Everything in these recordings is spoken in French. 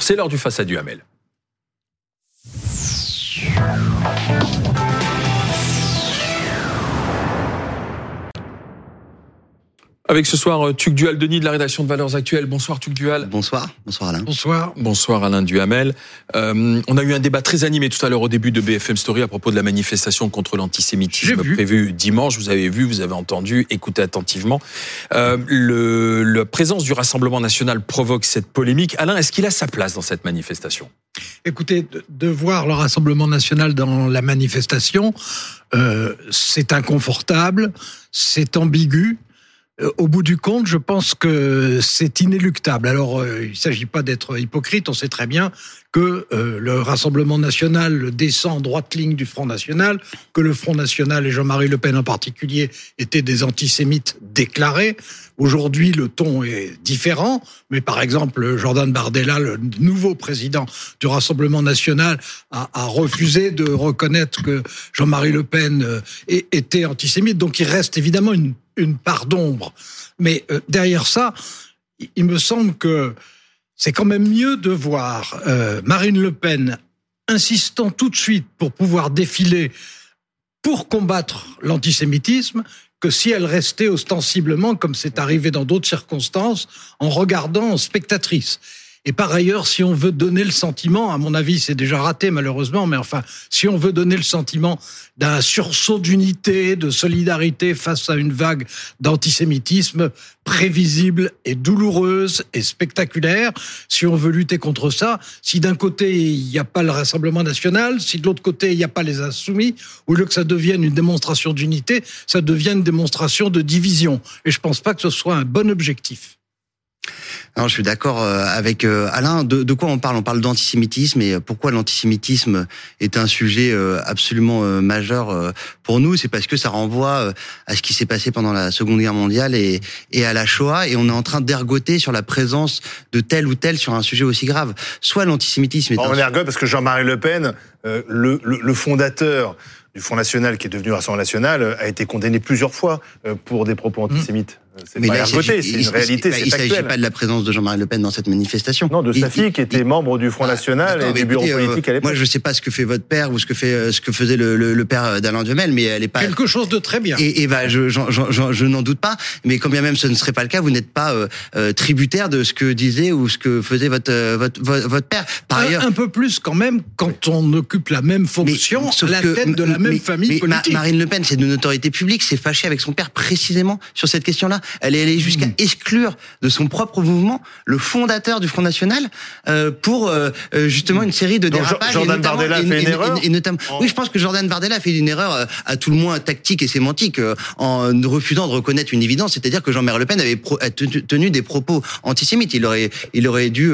C'est l'heure du face à Duhamel. Avec ce soir euh, Tuc Dual Denis de la rédaction de Valeurs Actuelles. Bonsoir Tuc Dual. Bonsoir, bonsoir Alain. Bonsoir. Bonsoir Alain Duhamel. Euh, on a eu un débat très animé tout à l'heure au début de BFM Story à propos de la manifestation contre l'antisémitisme prévue dimanche. Vous avez vu, vous avez entendu, écoutez attentivement. Euh, le, la présence du Rassemblement national provoque cette polémique. Alain, est-ce qu'il a sa place dans cette manifestation? Écoutez, de, voir le Rassemblement national dans la manifestation, euh, c'est inconfortable, c'est ambigu. Euh, au bout du compte, je pense que c'est inéluctable. Alors, euh, il ne s'agit pas d'être hypocrite, on sait très bien que euh, le Rassemblement national descend en droite ligne du Front national, que le Front national et Jean-Marie Le Pen en particulier étaient des antisémites déclarés. Aujourd'hui, le ton est différent, mais par exemple, Jordan Bardella, le nouveau président du Rassemblement national, a, a refusé de reconnaître que Jean-Marie Le Pen était antisémite. Donc, il reste évidemment une une part d'ombre. Mais euh, derrière ça, il me semble que c'est quand même mieux de voir euh, Marine Le Pen insistant tout de suite pour pouvoir défiler pour combattre l'antisémitisme que si elle restait ostensiblement, comme c'est arrivé dans d'autres circonstances, en regardant en spectatrice. Et par ailleurs, si on veut donner le sentiment, à mon avis, c'est déjà raté malheureusement, mais enfin, si on veut donner le sentiment d'un sursaut d'unité, de solidarité face à une vague d'antisémitisme prévisible et douloureuse et spectaculaire, si on veut lutter contre ça, si d'un côté il n'y a pas le Rassemblement national, si de l'autre côté il n'y a pas les insoumis, au lieu que ça devienne une démonstration d'unité, ça devient une démonstration de division. Et je pense pas que ce soit un bon objectif. Non, je suis d'accord euh, avec euh, Alain. De, de, quoi on parle? On parle d'antisémitisme et pourquoi l'antisémitisme est un sujet euh, absolument majeur pour nous? C'est parce que ça renvoie à ce qui s'est passé pendant la Seconde Guerre mondiale et, et à la Shoah, et on est en train d'ergoter sur la présence de tel ou tel sur un sujet aussi grave. Soit l'antisémitisme est. on ergote parce que Jean-Marie Le Pen, le, le, le fondateur du Front National, qui est devenu Rassemblement National, a été condamné plusieurs fois pour des propos antisémites. C'est pas côté, c'est une réalité, c'est Il ne s'agit pas de la présence de Jean-Marie Le Pen dans cette manifestation. Non, de sa fille qui était membre du Front ah, National et du bureau euh, politique à l'époque. Moi, je ne sais pas ce que fait votre père ou ce que fait euh, ce que faisait le, le, père d'Alain Duhamel, mais elle est pas quelque chose de très bien. Et, et bah, je, je, je, je n'en doute pas. Mais quand bien même ce ne serait pas le cas, vous n'êtes pas euh, tributaire de ce que disait ou ce que faisait votre votre, votre père. Par un, ailleurs, un peu plus quand même quand on occupe la même fonction mais, la tête de la même famille politique. Marine Le Pen, c'est de notoriété publique, c'est fâché avec son père précisément sur cette question-là. Elle est allée jusqu'à exclure de son propre mouvement le fondateur du Front National euh, pour euh, euh, justement une série de dérapages. Jordan Bardella a fait une erreur. Oui, je pense que Jordan Bardella a fait une erreur à tout le moins tactique et sémantique en refusant de reconnaître une évidence, c'est-à-dire que Jean-Marie Le Pen avait tenu des propos antisémites. Il aurait, il aurait dû,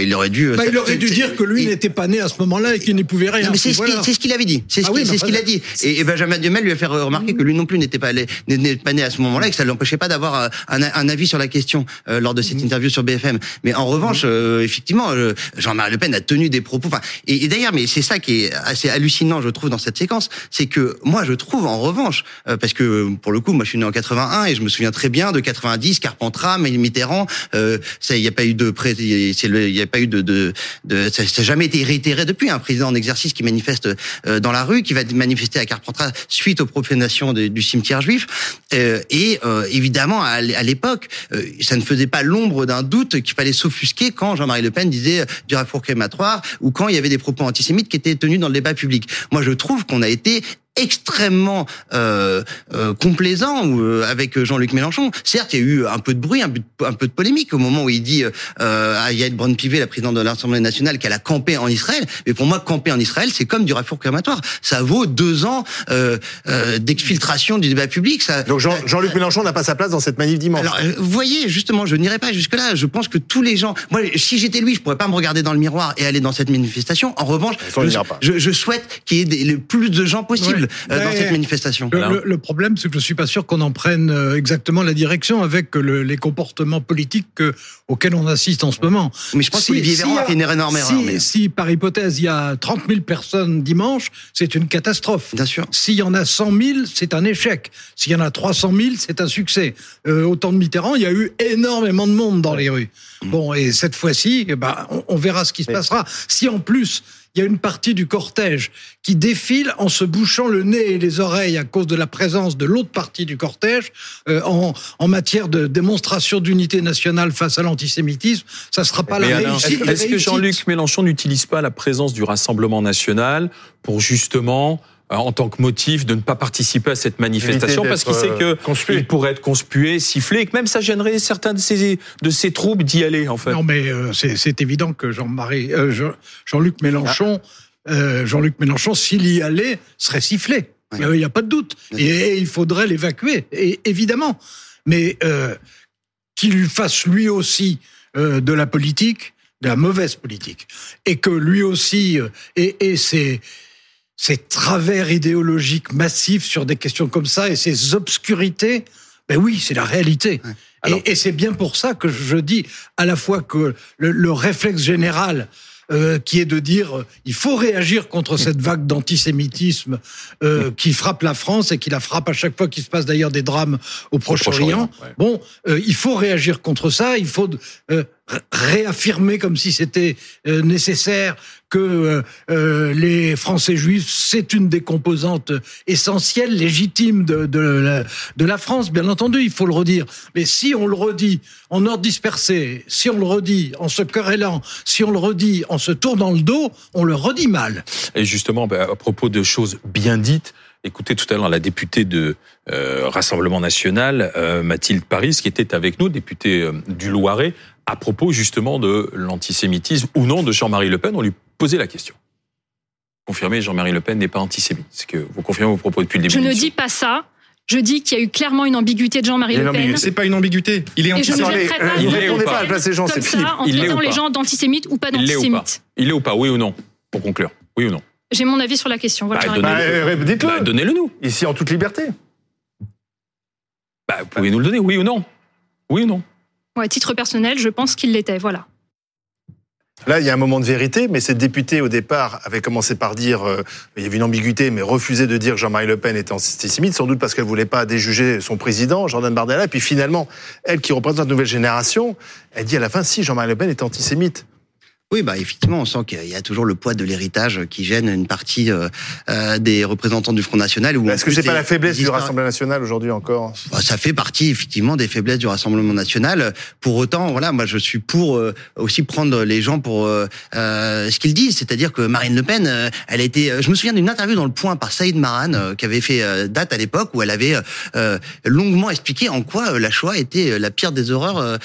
il aurait dû. Bah, il aurait dû dire que lui n'était pas né à ce moment-là et qu'il n'y pouvait rien. Mais c'est ce qu'il avait dit. C'est ce ah qu'il a dit. Et, Benjamin Duhamel lui a fait remarquer que lui non plus n'était pas, pas né à ce moment-là et que ça ne l'empêchait pas d'avoir un, un, avis sur la question euh, lors de cette interview sur BFM. Mais en revanche, euh, effectivement, euh, Jean-Marie Le Pen a tenu des propos. Enfin, et, d'ailleurs, mais c'est ça qui est assez hallucinant, je trouve, dans cette séquence, c'est que moi, je trouve, en revanche, parce que pour le coup, moi, je suis né en 81 et je me souviens très bien de 90, Carpentras, Mitterrand. Euh, il n'y a pas eu de, il n'y a pas eu de, de, de ça n'a jamais été réitéré depuis un président en exercice qui manifeste dans la rue, qui va manifester à Carpentras suite aux profanations du cimetière juif. et évidemment, à l'époque, euh, ça ne faisait pas l'ombre d'un doute qu'il fallait s'offusquer quand Jean-Marie Le Pen disait euh, du rapport crématoire ou quand il y avait des propos antisémites qui étaient tenus dans le débat public. Moi, je trouve qu'on a été extrêmement euh, euh, complaisant euh, avec Jean-Luc Mélenchon. Certes, il y a eu un peu de bruit, un peu de, un peu de polémique au moment où il dit euh, à Yael Braun-Pivet, la présidente de l'Assemblée nationale, qu'elle a campé en Israël. Mais pour moi, camper en Israël, c'est comme du raffour crématoire. Ça vaut deux ans euh, euh, d'exfiltration du débat public. Ça, Donc Jean, luc Mélenchon n'a pas sa place dans cette manif dimanche. Alors, vous voyez, justement, je n'irai pas jusque-là. Je pense que tous les gens... Moi, si j'étais lui, je pourrais pas me regarder dans le miroir et aller dans cette manifestation. En revanche, je, je, je, souhaite qu'il y ait des, le plus de gens possible. Cibles dans cette manifestation. Le, problème, c'est que je suis pas sûr qu'on en prenne exactement la direction avec les comportements politiques auxquels on assiste en ce moment. Mais je pense qu'Olivier Véran a fait une énorme erreur. Si, si, par hypothèse, il y a 30 000 personnes dimanche, c'est une catastrophe. Bien sûr. S'il y en a 100 000, c'est un échec. S'il y en a 300 000, c'est un succès. Euh, au temps de Mitterrand, il y a eu énormément de monde dans les rues. Mm. Bon, et cette fois-ci, eh ben, on, verra ce qui se passera. Si en plus il y a une partie du cortège qui défile en se bouchant le nez et les oreilles à cause de la présence de l'autre partie du cortège euh, en, en, matière de démonstration d'unité nationale face à l'antisémitisme. Ça sera pas la réussite. Est-ce que Jean-Luc Mélenchon n'utilise pas la présence du Rassemblement national pour justement en tant que motif de ne pas participer à cette manifestation parce qu'il sait que il pourrait être conspué, sifflé, et que même ça gênerait certains de ses de ses troupes d'y aller en fait. Non, mais euh, c'est évident que Jean-Marie, euh, Jean-Luc Mélenchon, ah. Jean-Luc Mélenchon, s'il y allait, serait sifflé. Il n'y a pas de doute. Et, il faudrait l'évacuer, évidemment. Mais qu'il fasse lui aussi de la politique, de la mauvaise politique, et que lui aussi, et, et c'est ces travers idéologiques massifs sur des questions comme ça et ces obscurités, ben oui, c'est la réalité. Et, c'est bien pour ça que je dis à la fois que le, réflexe général euh, qui est de dire euh, il faut réagir contre cette vague d'antisémitisme euh, qui frappe la France et qui la frappe à chaque fois qu'il se passe d'ailleurs des drames au Proche-Orient. Bon, il faut réagir contre ça. Il faut réaffirmer comme si c'était nécessaire que euh, euh, les Français juifs, c'est une des composantes essentielles, légitimes de, de, la, France, bien entendu, il faut le redire. Mais si on le redit en ordre dispersé, si on le redit en se querellant, si on le redit en se tournant le dos, on le redit mal. Et justement, bah, à propos de choses bien dites, Écoutez tout à l'heure la députée de euh, Rassemblement National, Mathilde Paris, qui était avec nous, députée du Loiret, à propos justement de l'antisémitisme ou non de Jean-Marie Le Pen. On lui posait la question. Confirmez, Jean-Marie Le Pen n'est pas antisémite. C'est que vous confirmez vos propos depuis le début. Je ne dis pas ça. Je dis qu'il y a eu clairement une ambiguïté de Jean-Marie Le Pen. C'est pas une ambiguïté. Il est antisémite. Il est ou pas? à Jean, c'est Philippe. En il traitant les gens d'antisémites ou pas d'antisémites. Il est ou pas? Oui ou non? Pour conclure. Oui ou non? J'ai mon avis sur la question. Voilà, bah, donnez-le bah, dites bah, donnez nous. Ici en toute liberté. Bah, vous pouvez nous le donner, oui ou non? Oui ou non? À titre personnel, je pense qu'il l'était. Voilà. Là, il y a un moment de vérité, mais cette députée, au départ, avait commencé par dire, euh, il y avait une ambiguïté, mais refusait de dire que Jean-Marie Le Pen était antisémite, sans doute parce qu'elle voulait pas déjuger son président, Jordan Bardella. Et puis finalement, elle qui représente une nouvelle génération, elle dit à la fin, si Jean-Marie Le Pen est antisémite. Oui, bah effectivement, on sent qu'il y a toujours le poids de l'héritage qui gêne une partie euh, euh des représentants du Front National. Est-ce que c'est pas la faiblesse du Rassemblement National aujourd'hui encore bah, Ça fait partie effectivement des faiblesses du Rassemblement National. Pour autant, voilà, moi je suis pour euh, aussi prendre les gens pour euh, euh ce qu'ils disent, c'est-à-dire que Marine Le Pen, elle a été. Je me souviens d'une interview dans le Point par Saïd Maran qui avait fait date à l'époque où elle avait longuement expliqué en quoi la Shoah était la pire des horreurs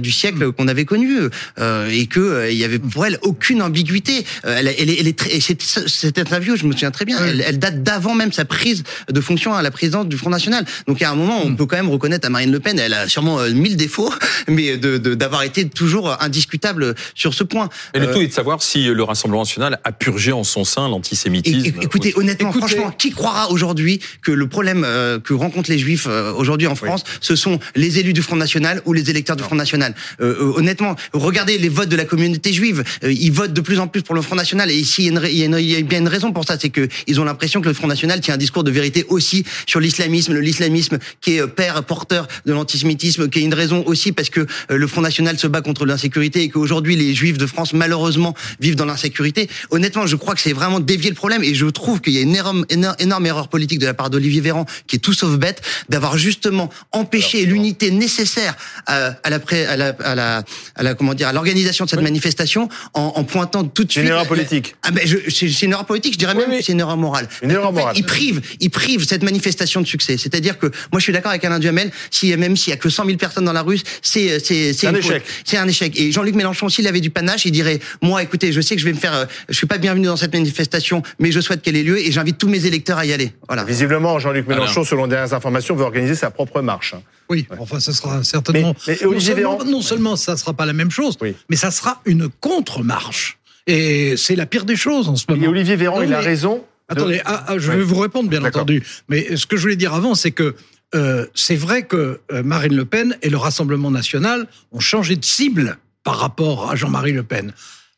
du siècle qu'on avait connu et que il y avait pour elle aucune ambiguïté. Euh, elle, elle, elle est très, cette, interview, je me souviens très bien, elle, date d'avant même sa prise de fonction à la présidence du Front National. Donc à un moment, on mm. peut quand même reconnaître à Marine Le Pen, elle a sûrement euh, mille défauts, mais de d'avoir été toujours indiscutable sur ce point. Et le tout est de savoir si le Rassemblement national a purgé en son sein l'antisémitisme. Écoutez, honnêtement, franchement, qui croira aujourd'hui que le problème euh, que rencontrent les Juifs aujourd'hui en France, ce sont les élus du Front National ou les électeurs du Front National? Honnêtement, regardez les votes de la communauté juive euh, ils votent de plus en plus pour le Front National. Et ici, il y a, bien une raison pour ça, c'est que ils ont l'impression que le Front National tient un discours de vérité aussi sur l'islamisme, l'islamisme qui est euh, père porteur de l'antisémitisme, qui est une raison aussi parce que euh, le Front National se bat contre l'insécurité et qu'aujourd'hui les Juifs de France malheureusement vivent dans l'insécurité. Honnêtement, je crois que c'est vraiment dévier le problème et je trouve qu'il y a une énorme, énorme, erreur politique de la part d'Olivier Véran qui est tout sauf bête d'avoir justement empêché l'unité nécessaire à, la, à, la, à, la, à la comment dire à l'organisation de cette manifestation en, pointant tout de suite. C'est une erreur politique. Ah ben, c'est une erreur politique. Je dirais même que c'est une erreur morale. Une erreur morale. il prive, il prive cette manifestation de succès. C'est-à-dire que moi, je suis d'accord avec Alain Duhamel. Si même s'il y a que 100 000 personnes dans la rue, c'est c'est un échec. C'est un échec. Et Jean-Luc Mélenchon, s'il avait du panache, il dirait moi, écoutez, je sais que je vais me faire, euh, je suis pas bienvenu dans cette manifestation, mais je souhaite qu'elle ait lieu et j'invite tous mes électeurs à y aller. Voilà. Visiblement, Jean-Luc Mélenchon, selon dernières informations, veut organiser sa propre marche. Oui, enfin, ça sera certainement. Mais, non, seulement, non, seulement, ça sera pas la même chose, mais ça sera une contre-marche. Et c'est la pire des choses en ce moment. Et Olivier Véran, il a raison Attendez, ah, ah, je vais vous répondre, bien entendu. Mais ce que je voulais dire avant, c'est que euh, c'est vrai que euh, Marine Le Pen et le Rassemblement national ont changé de cible par rapport à Jean-Marie Le Pen.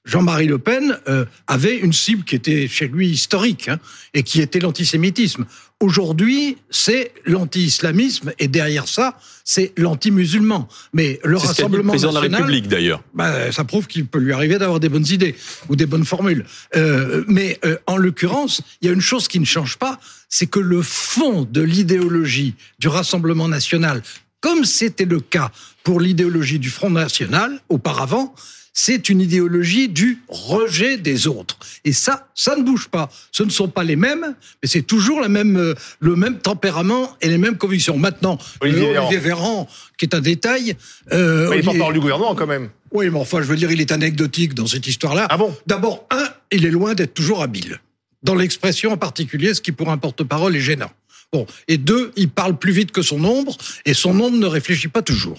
Jean-Marie Le Pen euh, avait une cible qui était chez lui historique hein, et qui était l'antisémitisme. Aujourd'hui, c'est l'anti-islamisme et derrière ça, c'est l'anti-musulman. Mais le Rassemblement le président national, de la République d'ailleurs. Bah, ça prouve qu'il peut lui arriver d'avoir des bonnes idées ou des bonnes formules. Euh, mais euh, en l'occurrence, il y a une chose qui ne change pas, c'est que le fond de l'idéologie du Rassemblement national, comme c'était le cas pour l'idéologie du Front national auparavant, c'est une idéologie du rejet des autres. Et ça, ça ne bouge pas. Ce ne sont pas les mêmes, mais c'est toujours la même, euh, le même tempérament et les mêmes convictions. Maintenant, Olivier, Véran, qui est un détail. Euh, mais il porte-parole du gouvernement quand même. Oui, mais enfin, je veux dire, il est anecdotique dans cette histoire-là. Ah bon? D'abord, un, il est loin d'être toujours habile. Dans l'expression en particulier, ce qui pour un porte-parole est gênant. Bon. Et deux, il parle plus vite que son ombre, et son ombre ne réfléchit pas toujours.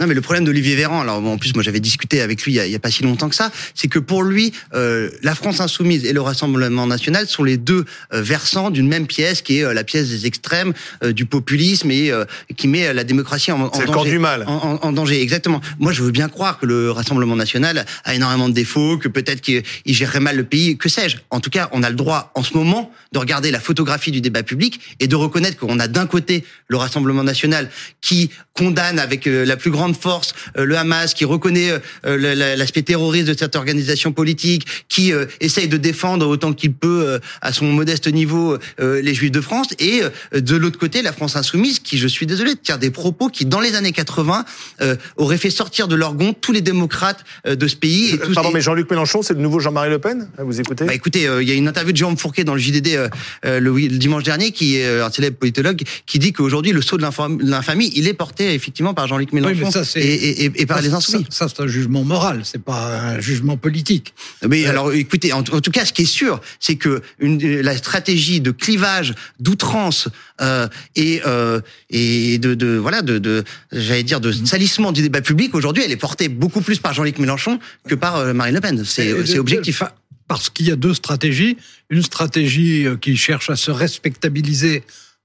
Non, mais le problème d'Olivier Véran, alors en plus moi j'avais discuté avec lui il y, a, pas si longtemps que ça, c'est que pour lui, euh, la France insoumise et le Rassemblement national sont les deux euh, versants d'une même pièce, qui est euh, la pièce des extrêmes, du populisme et qui met la démocratie en, en danger. du mal. En, en, danger, exactement. Moi je veux bien croire que le Rassemblement national a énormément de défauts, que peut-être qu'il gérerait mal le pays, que sais-je. En tout cas, on a le droit en ce moment de regarder la photographie du débat public et de reconnaître qu'on a d'un côté le Rassemblement national qui condamne avec la plus grande force euh, le Hamas, qui reconnaît euh, l'aspect terroriste de cette organisation politique, qui euh, essaye de défendre autant qu'il peut à son modeste niveau les Juifs de France, et de l'autre côté la France insoumise, qui, je suis désolé, tient des propos qui, dans les années 80, auraient fait sortir de leur gond tous les démocrates de ce pays. Et Pardon, mais Jean-Luc Mélenchon, c'est le nouveau Jean-Marie Le Pen Vous écoutez? Bah, Écoutez, il y a une interview de Jean Fourquet dans le JDD le, dimanche dernier, qui est un célèbre politologue, qui dit qu'aujourd'hui, le saut de l'infamie, il est porté effectivement par Jean-Luc Mélenchon et, et, par les insoumis. Ça, c'est un jugement moral, c'est pas un jugement politique. Mais euh, alors, écoutez, en, tout cas, ce qui est sûr, c'est que une, la stratégie de clivage, d'outrance euh, et euh, et de, de voilà de, de j'allais dire de salissement du débat public aujourd'hui, elle est portée beaucoup plus par Jean-Luc Mélenchon que par Marine Le Pen. C'est objectif. Parce qu'il y a deux stratégies. Une stratégie qui cherche à se respectabiliser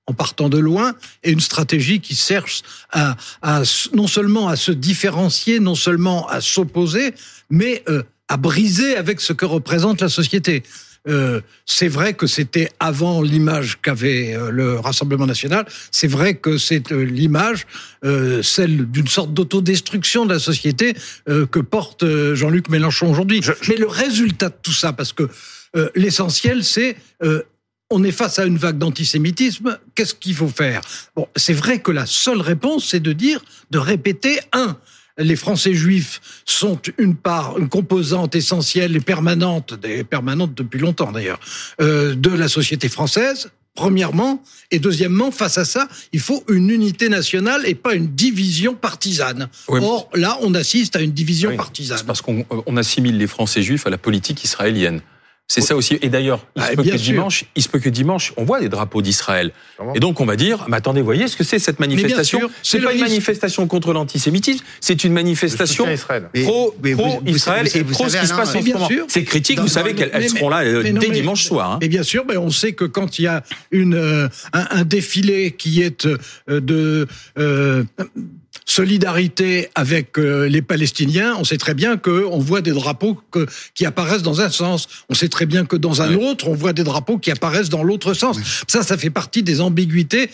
en partant de loin, et une stratégie qui cherche à, non seulement à se différencier, non seulement à s'opposer, mais euh, à briser avec ce que représente la société. Euh, c'est vrai que c'était avant l'image qu'avait euh, le Rassemblement national. C'est vrai que c'est l'image, celle d'une sorte d'autodestruction de la société que porte Jean-Luc Mélenchon aujourd'hui. Mais le résultat de tout ça, parce que l'essentiel, c'est on est face à une vague d'antisémitisme, qu'est-ce qu'il faut faire? Bon, c'est vrai que la seule réponse, c'est de dire, de répéter, un, les Français juifs sont une part, une composante essentielle et permanente, permanente depuis longtemps d'ailleurs, euh, de la société française. Premièrement, et deuxièmement, face à ça, il faut une unité nationale et pas une division partisane. Or, là, on assiste à une division partisane. C'est parce qu'on assimile les Français juifs à la politique israélienne. C'est ça aussi. Et d'ailleurs, il, ah, se peut que dimanche, il se peut que dimanche, on voit des drapeaux d'Israël. Et donc, on va dire, mais attendez, voyez ce que c'est cette manifestation C'est pas une manifestation contre l'antisémitisme, c'est une manifestation pro-Israël et pro ce qui se passe en ce moment. Ces critiques, vous savez qu'elles seront là euh, dès dimanche soir. Hein. Mais bien sûr, mais on sait que quand il y a une, euh, un, défilé qui est euh, de solidarité avec euh, les Palestiniens, on sait très bien qu'on voit des drapeaux qui apparaissent dans un sens. On sait très bien que dans un autre, on voit des drapeaux qui apparaissent dans l'autre sens. Ça, ça fait partie des ambiguïtés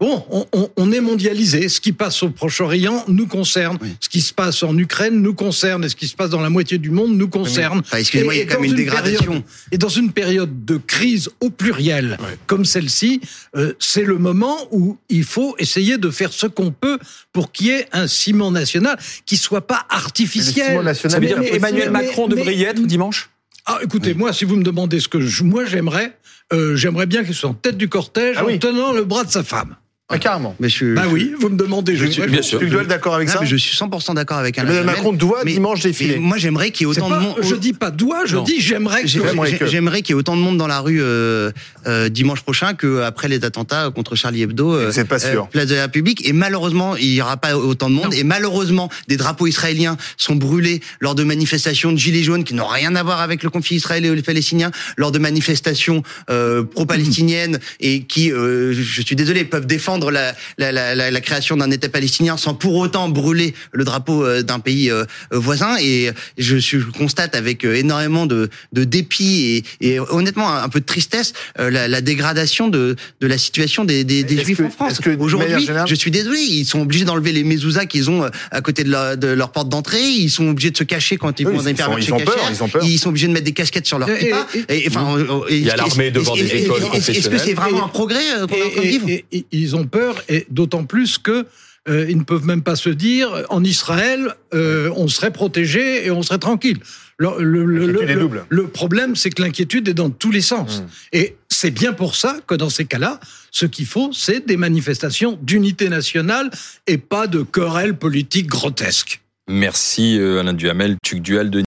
Bon, on, est mondialisé. Ce qui passe au Proche-Orient nous concerne. Ce qui se passe en Ukraine nous concerne. Et ce qui se passe dans la moitié du monde nous concerne. Excusez-moi, il y a quand même une, dégradation. et dans une période de crise au pluriel comme celle-ci, euh, c'est le moment où il faut essayer de faire ce qu'on peut pour qu'il y ait un ciment national qui soit pas artificiel. Ça veut dire Emmanuel Macron devrait y être dimanche? Ah, écoutez, moi, si vous me demandez ce que moi j'aimerais, euh, j'aimerais bien qu'il soit en tête du cortège ah en tenant le bras de sa femme. Ah, carrément. Mais je, bah oui, vous me demandez. Je, suis, bien sûr. Tu es d'accord avec ça mais Je suis 100% d'accord avec Alain Emmanuel Macron doit dimanche défiler. Moi, j'aimerais qu'il y ait autant de monde. Je dis pas doit, je dis j'aimerais. J'aimerais qu'il y ait autant de monde dans la rue euh, euh, dimanche prochain qu'après les attentats contre Charlie Hebdo. Euh, C'est pas sûr. place de la République. Et malheureusement, il y aura pas autant de monde. Et malheureusement, des drapeaux israéliens sont brûlés lors de manifestations de gilets jaunes qui n'ont rien à voir avec le conflit israélien et palestinien, lors de manifestations pro-palestiniennes et qui, je suis désolé, peuvent défendre la, la, la, la création d'un État palestinien sans pour autant brûler le drapeau d'un pays voisin. Et je, je constate avec énormément de, de dépit et, et, honnêtement un peu de tristesse la, la, dégradation de, de la situation des, des, des juifs en France. Aujourd'hui, je suis désolé, ils sont obligés d'enlever les mezuzahs qu'ils ont à côté de, la, de leur porte d'entrée. Ils sont obligés de se cacher quand ils vont dans des hypermarchés ils, ont peur, ils sont obligés de mettre des casquettes sur leur kippa. Et, enfin, il y a l'armée devant des écoles Est-ce que c'est vraiment un progrès qu'on est en train de vivre Ils ont peur, et d'autant plus que euh, ils ne peuvent même pas se dire en Israël, euh, on serait protégé et on serait tranquille. Le, le, le, le problème, c'est que l'inquiétude est dans tous les sens. Mmh. Et c'est bien pour ça que dans ces cas-là, ce qu'il faut, c'est des manifestations d'unité nationale et pas de querelles politiques grotesques. Merci euh, Alain Duhamel, Tuc Dual de